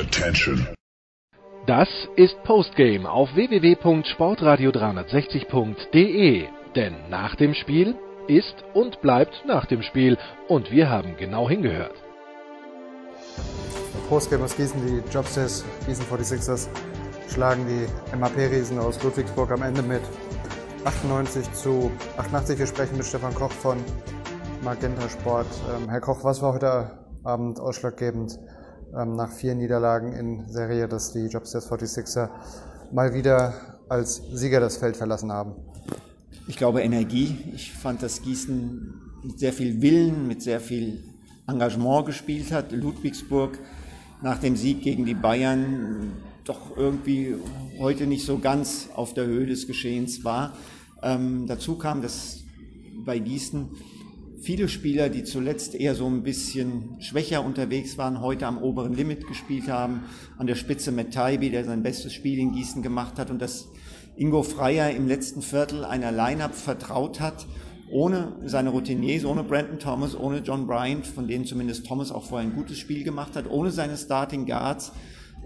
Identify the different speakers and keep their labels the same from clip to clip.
Speaker 1: Attention.
Speaker 2: Das ist Postgame auf www.sportradio360.de. Denn nach dem Spiel ist und bleibt nach dem Spiel. Und wir haben genau hingehört.
Speaker 3: Postgame aus Gießen, die Jobsters, Gießen 46ers, schlagen die MAP-Riesen aus Ludwigsburg am Ende mit 98 zu 88. Wir sprechen mit Stefan Koch von Magenta Sport. Ähm, Herr Koch, was war heute Abend ausschlaggebend ähm, nach vier Niederlagen in Serie, dass die Jobsters 46er mal wieder als Sieger das Feld verlassen haben?
Speaker 4: Ich glaube Energie. Ich fand, dass Gießen mit sehr viel Willen, mit sehr viel Engagement gespielt hat. Ludwigsburg nach dem Sieg gegen die Bayern doch irgendwie heute nicht so ganz auf der Höhe des Geschehens war. Ähm, dazu kam, dass bei Gießen viele Spieler, die zuletzt eher so ein bisschen schwächer unterwegs waren, heute am oberen Limit gespielt haben. An der Spitze Matt Taibi, der sein bestes Spiel in Gießen gemacht hat und dass Ingo Freier im letzten Viertel einer Line-Up vertraut hat, ohne seine Routiniers, ohne Brandon Thomas, ohne John Bryant, von denen zumindest Thomas auch vorher ein gutes Spiel gemacht hat, ohne seine Starting Guards,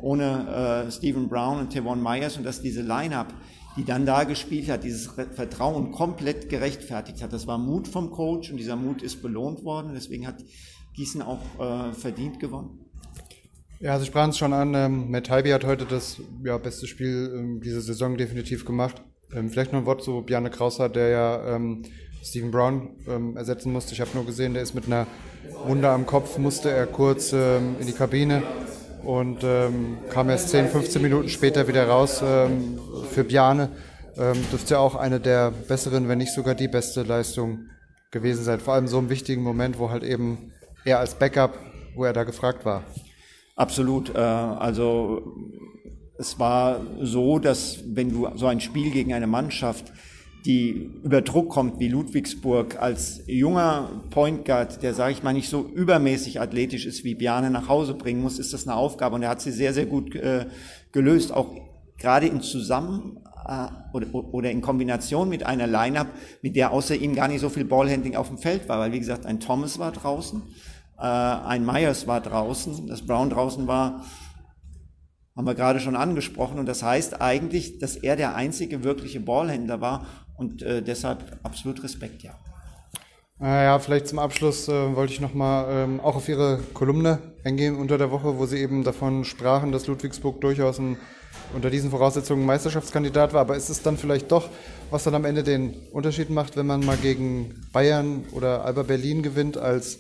Speaker 4: ohne äh, Stephen Brown und Tevon Myers und dass diese Line-Up die dann da gespielt hat, dieses Vertrauen komplett gerechtfertigt hat. Das war Mut vom Coach und dieser Mut ist belohnt worden. Deswegen hat Gießen auch äh, verdient gewonnen.
Speaker 3: Ja, Sie sprachen es schon an. Ähm, Matt Halby hat heute das ja, beste Spiel ähm, dieser Saison definitiv gemacht. Ähm, vielleicht noch ein Wort zu Bjarne Krauser, der ja ähm, Stephen Brown ähm, ersetzen musste. Ich habe nur gesehen, der ist mit einer Wunde am Kopf, musste er kurz ähm, in die Kabine und ähm, kam erst 10, 15 Minuten später wieder raus ähm, für Bjane. Ähm, dürfte ja auch eine der besseren, wenn nicht sogar die beste Leistung gewesen sein. Vor allem so einem wichtigen Moment, wo halt eben er als Backup, wo er da gefragt war.
Speaker 4: Absolut. Äh, also es war so, dass wenn du so ein Spiel gegen eine Mannschaft die über Druck kommt wie Ludwigsburg als junger Point Guard, der, sage ich mal, nicht so übermäßig athletisch ist wie Biane nach Hause bringen muss, ist das eine Aufgabe. Und er hat sie sehr, sehr gut äh, gelöst, auch gerade in Zusammen äh, oder, oder in Kombination mit einer Lineup, mit der außer ihm gar nicht so viel Ballhandling auf dem Feld war. Weil, wie gesagt, ein Thomas war draußen, äh, ein Myers war draußen, das Brown draußen war, haben wir gerade schon angesprochen. Und das heißt eigentlich, dass er der einzige wirkliche Ballhändler war und äh, deshalb absolut Respekt, ja.
Speaker 3: Äh, ja, vielleicht zum Abschluss äh, wollte ich nochmal ähm, auch auf Ihre Kolumne eingehen unter der Woche, wo Sie eben davon sprachen, dass Ludwigsburg durchaus ein, unter diesen Voraussetzungen Meisterschaftskandidat war. Aber ist es dann vielleicht doch, was dann am Ende den Unterschied macht, wenn man mal gegen Bayern oder Alba Berlin gewinnt als,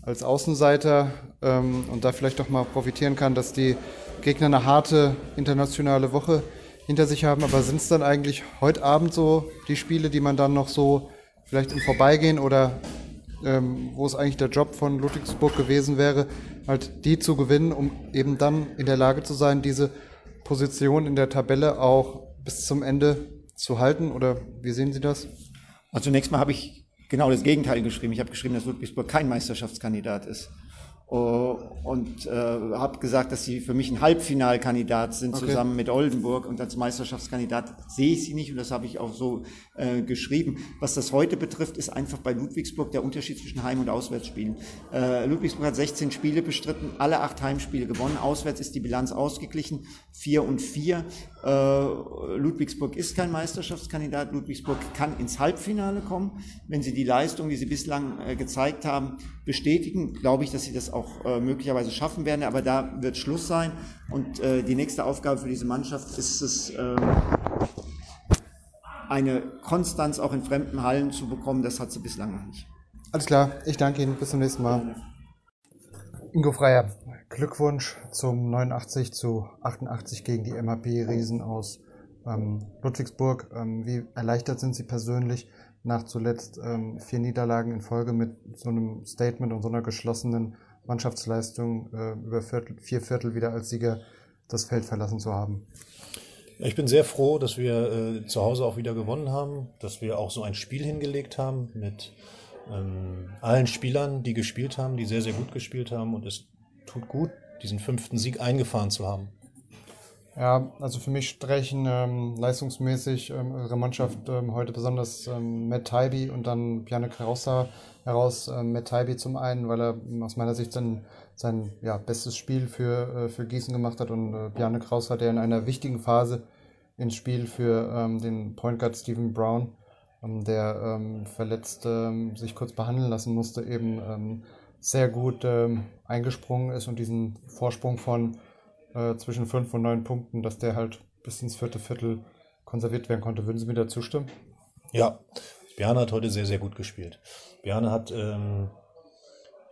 Speaker 3: als Außenseiter ähm, und da vielleicht doch mal profitieren kann, dass die Gegner eine harte internationale Woche hinter sich haben. Aber sind es dann eigentlich heute Abend so die Spiele, die man dann noch so vielleicht im Vorbeigehen oder ähm, wo es eigentlich der Job von Ludwigsburg gewesen wäre, halt die zu gewinnen, um eben dann in der Lage zu sein, diese Position in der Tabelle auch bis zum Ende zu halten? Oder wie sehen Sie das?
Speaker 4: Also zunächst mal habe ich genau das Gegenteil geschrieben. Ich habe geschrieben, dass Ludwigsburg kein Meisterschaftskandidat ist. Äh, und äh, habe gesagt, dass sie für mich ein Halbfinalkandidat sind okay. zusammen mit Oldenburg und als Meisterschaftskandidat sehe ich sie nicht und das habe ich auch so äh, geschrieben. Was das heute betrifft, ist einfach bei Ludwigsburg der Unterschied zwischen Heim- und Auswärtsspielen. Äh, Ludwigsburg hat 16 Spiele bestritten, alle acht Heimspiele gewonnen. Auswärts ist die Bilanz ausgeglichen, 4 und 4. Äh, Ludwigsburg ist kein Meisterschaftskandidat. Ludwigsburg kann ins Halbfinale kommen. Wenn sie die Leistung, die sie bislang äh, gezeigt haben, bestätigen, glaube ich, dass sie das auch äh, möglicherweise schaffen werden. Aber da wird Schluss sein. Und die nächste Aufgabe für diese Mannschaft ist es, eine Konstanz auch in fremden Hallen zu bekommen. Das hat sie bislang noch nicht.
Speaker 3: Alles klar. Ich danke Ihnen. Bis zum nächsten Mal. Ingo Freier, Glückwunsch zum 89 zu 88 gegen die MAP-Riesen aus ähm, Ludwigsburg. Ähm, wie erleichtert sind Sie persönlich nach zuletzt ähm, vier Niederlagen in Folge mit so einem Statement und so einer geschlossenen Mannschaftsleistung äh, über Viertel, vier Viertel wieder als Sieger das Feld verlassen zu haben?
Speaker 5: Ich bin sehr froh, dass wir äh, zu Hause auch wieder gewonnen haben, dass wir auch so ein Spiel hingelegt haben mit ähm, allen Spielern, die gespielt haben, die sehr, sehr gut gespielt haben. Und es tut gut, diesen fünften Sieg eingefahren zu haben.
Speaker 3: Ja, also für mich sprechen ähm, leistungsmäßig ähm, ihre Mannschaft ähm, heute besonders ähm, Matt Taibi und dann Piane Carossa heraus. Ähm, Matt Taibi zum einen, weil er aus meiner Sicht sein, sein ja, bestes Spiel für, äh, für Gießen gemacht hat und äh, Piane Carossa, der in einer wichtigen Phase ins Spiel für ähm, den Point Guard Stephen Brown, ähm, der ähm, verletzt ähm, sich kurz behandeln lassen musste, eben ähm, sehr gut ähm, eingesprungen ist und diesen Vorsprung von äh, zwischen fünf und neun Punkten, dass der halt bis ins vierte Viertel konserviert werden konnte. Würden Sie mir da zustimmen?
Speaker 5: Ja, Bjarne hat heute sehr, sehr gut gespielt. Bjarne hat ähm,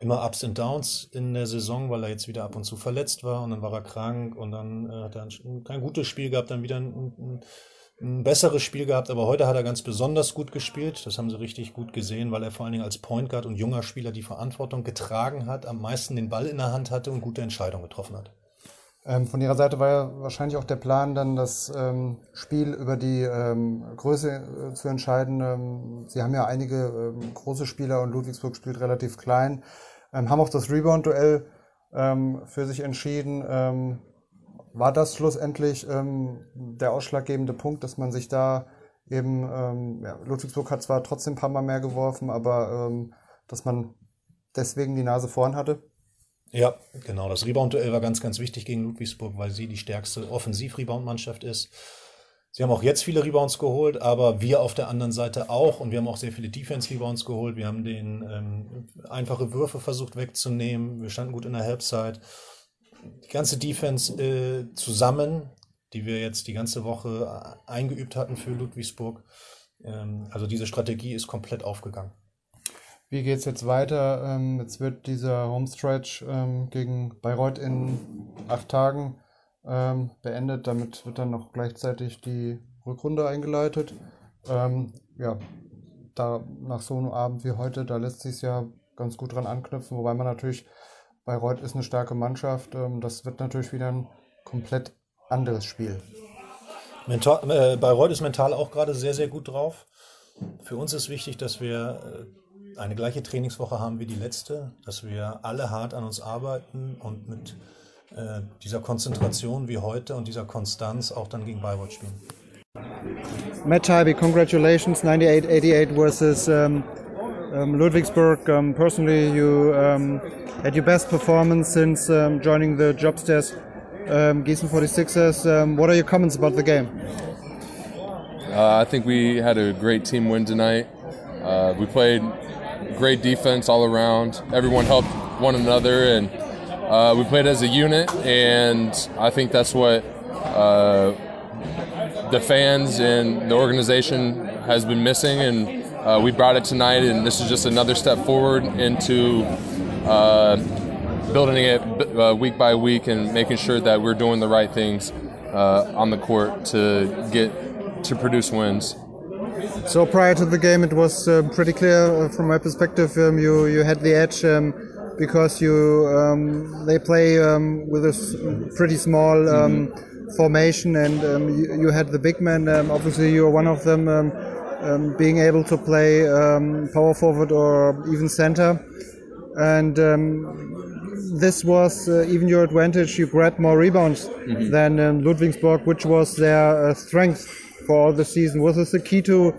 Speaker 5: immer Ups und Downs in der Saison, weil er jetzt wieder ab und zu verletzt war und dann war er krank und dann äh, hat er ein, kein gutes Spiel gehabt, dann wieder ein, ein, ein, besseres Spiel gehabt, aber heute hat er ganz besonders gut gespielt. Das haben sie richtig gut gesehen, weil er vor allen Dingen als Point Guard und junger Spieler die Verantwortung getragen hat, am meisten den Ball in der Hand hatte und gute Entscheidungen getroffen hat.
Speaker 3: Ähm, von Ihrer Seite war ja wahrscheinlich auch der Plan, dann das ähm, Spiel über die ähm, Größe äh, zu entscheiden. Ähm, Sie haben ja einige ähm, große Spieler und Ludwigsburg spielt relativ klein, ähm, haben auch das Rebound-Duell für sich entschieden. War das schlussendlich der ausschlaggebende Punkt, dass man sich da eben, ja, Ludwigsburg hat zwar trotzdem ein paar Mal mehr geworfen, aber dass man deswegen die Nase vorn hatte?
Speaker 5: Ja, genau. Das Rebound-Duell war ganz, ganz wichtig gegen Ludwigsburg, weil sie die stärkste Offensiv-Rebound-Mannschaft ist. Sie haben auch jetzt viele Rebounds geholt, aber wir auf der anderen Seite auch. Und wir haben auch sehr viele Defense-Rebounds geholt. Wir haben den ähm, einfache Würfe versucht wegzunehmen. Wir standen gut in der Halbzeit. Die ganze Defense äh, zusammen, die wir jetzt die ganze Woche äh, eingeübt hatten für Ludwigsburg. Ähm, also diese Strategie ist komplett aufgegangen.
Speaker 3: Wie geht es jetzt weiter? Ähm, jetzt wird dieser Homestretch ähm, gegen Bayreuth in acht Tagen ähm, beendet. Damit wird dann noch gleichzeitig die Rückrunde eingeleitet. Ähm, ja, da nach so einem Abend wie heute, da lässt sich ja ganz gut dran anknüpfen, wobei man natürlich, Bayreuth ist eine starke Mannschaft. Ähm, das wird natürlich wieder ein komplett anderes Spiel.
Speaker 5: Mental, äh, Bayreuth ist mental auch gerade sehr, sehr gut drauf. Für uns ist wichtig, dass wir äh, eine gleiche Trainingswoche haben wie die letzte, dass wir alle hart an uns arbeiten und mit äh, dieser Konzentration wie heute und dieser Konstanz auch dann gegen Bayreuth spielen.
Speaker 3: Matt Tybee, congratulations, 98-88 versus um, um, Ludwigsburg. Um, personally, you had your best performance since joining the Jobstairs um, Gießen 46ers. what are your comments about the game?
Speaker 1: Uh, I think we had a great team win tonight. Uh, we played great defense all around. Everyone helped one another, and uh, we played as a unit. And I think that's what uh, the fans and the organization has been missing. And uh, we brought it tonight, and this is just another step forward into uh, building it uh, week by week and making sure that we're doing the right things uh, on the court to get to produce wins.
Speaker 3: So prior to the game, it was uh, pretty clear uh, from my perspective. Um, you you had the edge um, because you um, they play um, with a pretty small um, mm-hmm. formation, and um, you, you, had the big men. obviously, you are one of them. Being able to play power forward or even center, and this was uh, even your advantage. You grabbed more rebounds mm-hmm. than Ludwigsburg, which was their uh, strength for all the season. Was this the key to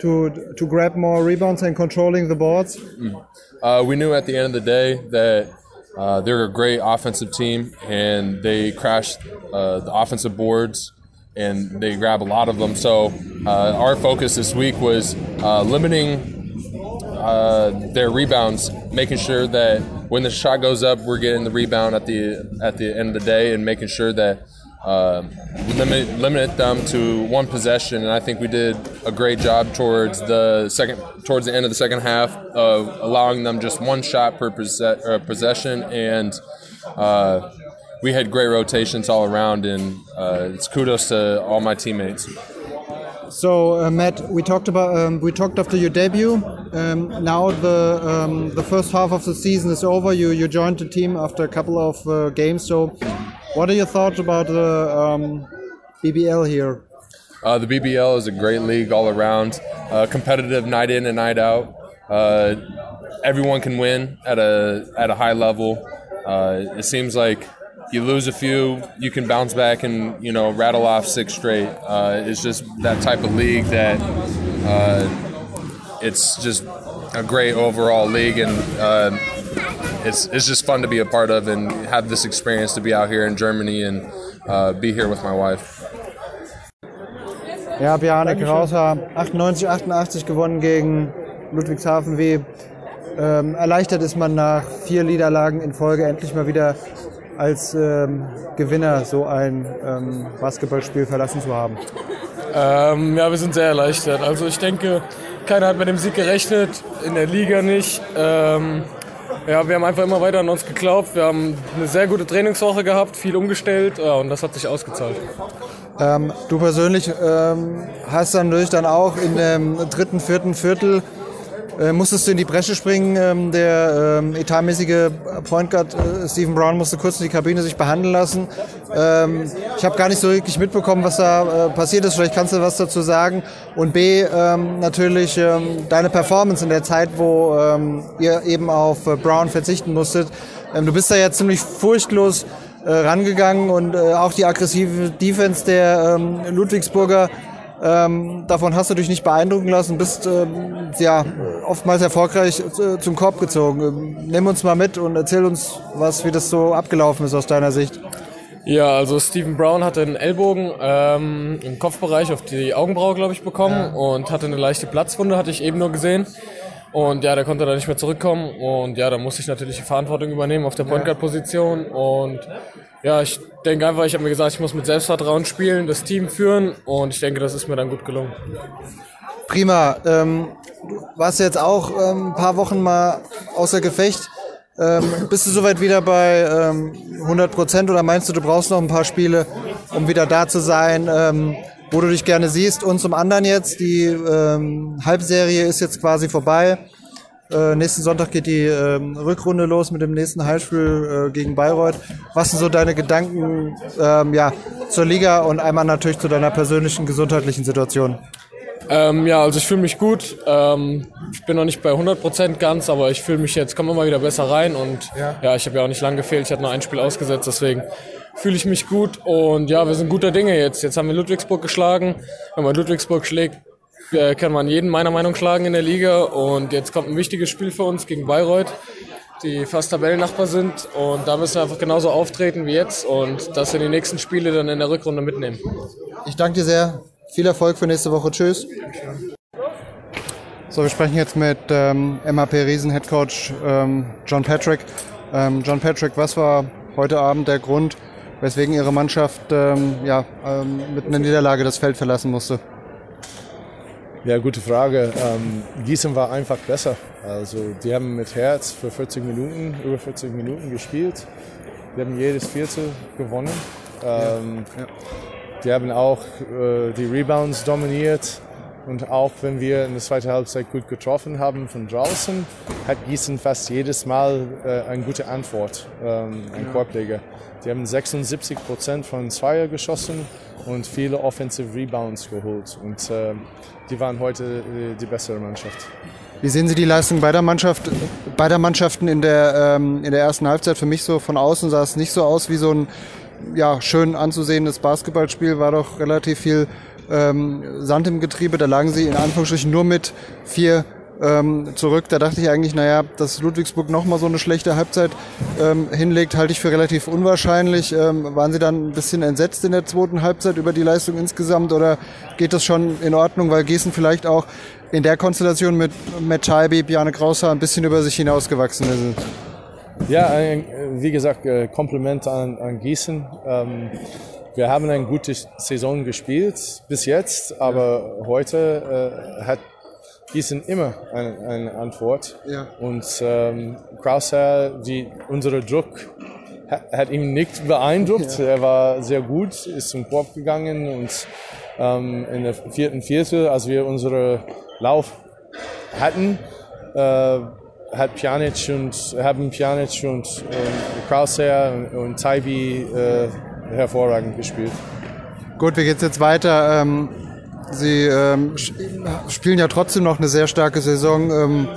Speaker 3: to to grab more rebounds and controlling the boards? Mm.
Speaker 1: Uh, we knew at the end of the day that uh, they're a great offensive team, and they crash uh, the offensive boards, and they grab a lot of them. So uh, our focus this week was uh, limiting. Uh, their rebounds, making sure that when the shot goes up, we're getting the rebound at the at the end of the day, and making sure that uh, limit limit them to one possession, and I think we did a great job towards the second towards the end of the second half of allowing them just one shot per uh, possession, and uh, we had great rotations all around, and uh, it's kudos to all my teammates.
Speaker 3: So uh, Matt, we talked about um, we talked after your debut. Um, now the um, the first half of the season is over. You you joined the team after a couple of uh, games. So what are your thoughts about the um, BBL here?
Speaker 1: Uh, the BBL is a great league all around, uh, competitive night in and night out. Uh, everyone can win at a at a high level. Uh, it seems like you lose a few, you can bounce back and you know rattle off six straight. Uh, it's just that type of league that uh, it's just a great overall league, and uh, it's it's just fun to be a part of and have this experience to be out here in Germany and uh, be here with my wife.
Speaker 3: Ja, Bjarne Krauser, 98, 88 gewonnen gegen Ludwigshafen. Wie ähm, erleichtert ist man nach vier Niederlagen in Folge endlich mal wieder als ähm, Gewinner so ein ähm, Basketballspiel verlassen zu haben?
Speaker 6: Ähm, ja, wir sind sehr erleichtert. Also ich denke, keiner hat mit dem Sieg gerechnet, in der Liga nicht. Ähm, ja, wir haben einfach immer weiter an uns geglaubt. Wir haben eine sehr gute Trainingswoche gehabt, viel umgestellt ja, und das hat sich ausgezahlt.
Speaker 3: Ähm, du persönlich ähm, hast dann durch dann auch in dem dritten, vierten Viertel äh, musstest du in die Bresche springen. Ähm, der ähm, etatmäßige Point Guard äh, Stephen Brown musste kurz in die Kabine sich behandeln lassen. Ähm, ich habe gar nicht so wirklich mitbekommen, was da äh, passiert ist. Vielleicht kannst du was dazu sagen. Und B, ähm, natürlich ähm, deine Performance in der Zeit, wo ähm, ihr eben auf äh, Brown verzichten musstet. Ähm, du bist da ja ziemlich furchtlos äh, rangegangen und äh, auch die aggressive Defense der ähm, Ludwigsburger ähm, davon hast du dich nicht beeindrucken lassen, bist ähm, ja oftmals erfolgreich äh, zum Korb gezogen. Ähm, nimm uns mal mit und erzähl uns was, wie das so abgelaufen ist aus deiner Sicht.
Speaker 6: Ja, also Stephen Brown hatte einen Ellbogen ähm, im Kopfbereich auf die Augenbraue, glaube ich, bekommen ja. und hatte eine leichte Platzwunde, hatte ich eben nur gesehen. Und ja, der konnte da nicht mehr zurückkommen. Und ja, da musste ich natürlich die Verantwortung übernehmen auf der Point Guard Position. Und ja, ich denke einfach, ich habe mir gesagt, ich muss mit Selbstvertrauen spielen, das Team führen. Und ich denke, das ist mir dann gut gelungen.
Speaker 3: Prima. Ähm, du warst jetzt auch ähm, ein paar Wochen mal außer Gefecht. Ähm, bist du soweit wieder bei ähm, 100 Prozent oder meinst du, du brauchst noch ein paar Spiele, um wieder da zu sein? Ähm, wo du dich gerne siehst. Und zum anderen jetzt, die ähm, Halbserie ist jetzt quasi vorbei. Äh, nächsten Sonntag geht die ähm, Rückrunde los mit dem nächsten Heimspiel äh, gegen Bayreuth. Was sind so deine Gedanken ähm, ja, zur Liga und einmal natürlich zu deiner persönlichen gesundheitlichen Situation?
Speaker 6: Ähm, ja, also ich fühle mich gut. Ähm, ich bin noch nicht bei 100% ganz, aber ich fühle mich jetzt, komme immer wieder besser rein und ja, ja ich habe ja auch nicht lang gefehlt. Ich hatte nur ein Spiel ausgesetzt, deswegen fühle ich mich gut und ja, wir sind guter Dinge jetzt. Jetzt haben wir Ludwigsburg geschlagen. Wenn man Ludwigsburg schlägt, äh, kann man jeden meiner Meinung schlagen in der Liga und jetzt kommt ein wichtiges Spiel für uns gegen Bayreuth, die fast Tabellennachbar sind und da müssen wir einfach genauso auftreten wie jetzt und das in die nächsten Spiele dann in der Rückrunde mitnehmen.
Speaker 3: Ich danke dir sehr. Viel Erfolg für nächste Woche. Tschüss. So, wir sprechen jetzt mit ähm, MHP Riesen Head Coach ähm, John Patrick. Ähm, John Patrick, was war heute Abend der Grund, weswegen Ihre Mannschaft ähm, ja, ähm, mit einer Niederlage das Feld verlassen musste?
Speaker 7: Ja, gute Frage. Ähm, Gießen war einfach besser. Also die haben mit Herz für 40 Minuten, über 40 Minuten gespielt. Die haben jedes Viertel gewonnen. Ähm, ja. Ja. Die haben auch äh, die Rebounds dominiert. Und auch wenn wir in der zweiten Halbzeit gut getroffen haben von draußen, hat Gießen fast jedes Mal äh, eine gute Antwort, ähm, ein ja. Korbleger. Die haben 76 Prozent von Zweier geschossen und viele Offensive Rebounds geholt. Und äh, die waren heute äh, die bessere Mannschaft.
Speaker 3: Wie sehen Sie die Leistung beider, Mannschaft, beider Mannschaften in der, ähm, in der ersten Halbzeit? Für mich so von außen sah es nicht so aus wie so ein ja, schön anzusehendes Basketballspiel, war doch relativ viel ähm, Sand im Getriebe. Da lagen sie in Anführungsstrichen nur mit vier ähm, zurück. Da dachte ich eigentlich, naja, dass Ludwigsburg nochmal so eine schlechte Halbzeit ähm, hinlegt, halte ich für relativ unwahrscheinlich. Ähm, waren Sie dann ein bisschen entsetzt in der zweiten Halbzeit über die Leistung insgesamt oder geht das schon in Ordnung, weil Gießen vielleicht auch in der Konstellation mit Matt Taibi, Bjarne Krauser ein bisschen über sich hinausgewachsen ist?
Speaker 7: Ja, wie gesagt, äh, Kompliment an, an Gießen. Ähm, wir haben eine gute Saison gespielt bis jetzt, aber heute äh, hat Gießen immer eine, eine Antwort. Ja. Und ähm, Krauser, die, unser Druck hat, hat ihn nicht beeindruckt. Ja. Er war sehr gut, ist zum Korb gegangen und ähm, in der vierten Viertel, als wir unsere Lauf hatten, äh, hat Pjanic und haben Pjanic und äh, Krauser und, und Taibi äh, hervorragend gespielt.
Speaker 3: Gut, wie geht's jetzt weiter? Ähm, Sie ähm, spielen ja trotzdem noch eine sehr starke Saison. Ähm,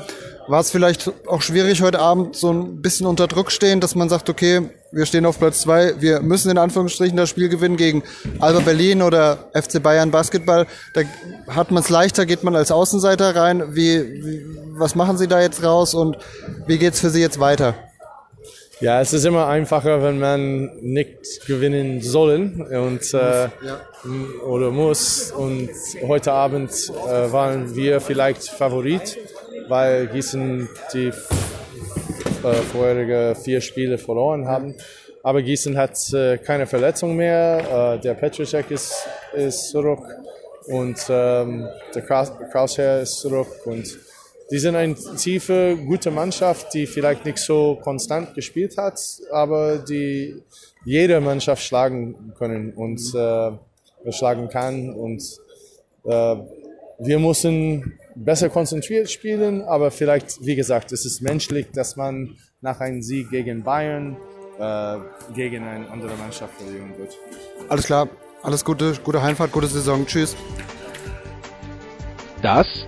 Speaker 3: war es vielleicht auch schwierig heute Abend so ein bisschen unter Druck stehen, dass man sagt, okay, wir stehen auf Platz zwei, wir müssen in Anführungsstrichen das Spiel gewinnen gegen Alba Berlin oder FC Bayern Basketball. Da hat man es leichter, geht man als Außenseiter rein. Wie, wie, was machen Sie da jetzt raus und wie geht's für Sie jetzt weiter?
Speaker 7: Ja, es ist immer einfacher, wenn man nicht gewinnen sollen und äh, ja. oder muss. Und heute Abend äh, waren wir vielleicht Favorit, weil Gießen die äh, vorherige vier Spiele verloren haben. Aber Gießen hat äh, keine Verletzung mehr. Äh, der Petrocek ist, ist zurück und ähm, der Krausherr ist zurück und die sind eine tiefe, gute Mannschaft, die vielleicht nicht so konstant gespielt hat, aber die jede Mannschaft schlagen können und äh, schlagen kann. Und äh, wir müssen besser konzentriert spielen, aber vielleicht, wie gesagt, es ist menschlich, dass man nach einem Sieg gegen Bayern äh, gegen eine andere Mannschaft verlieren wird.
Speaker 3: Alles klar, alles Gute, gute Heimfahrt, gute Saison. Tschüss.
Speaker 2: Das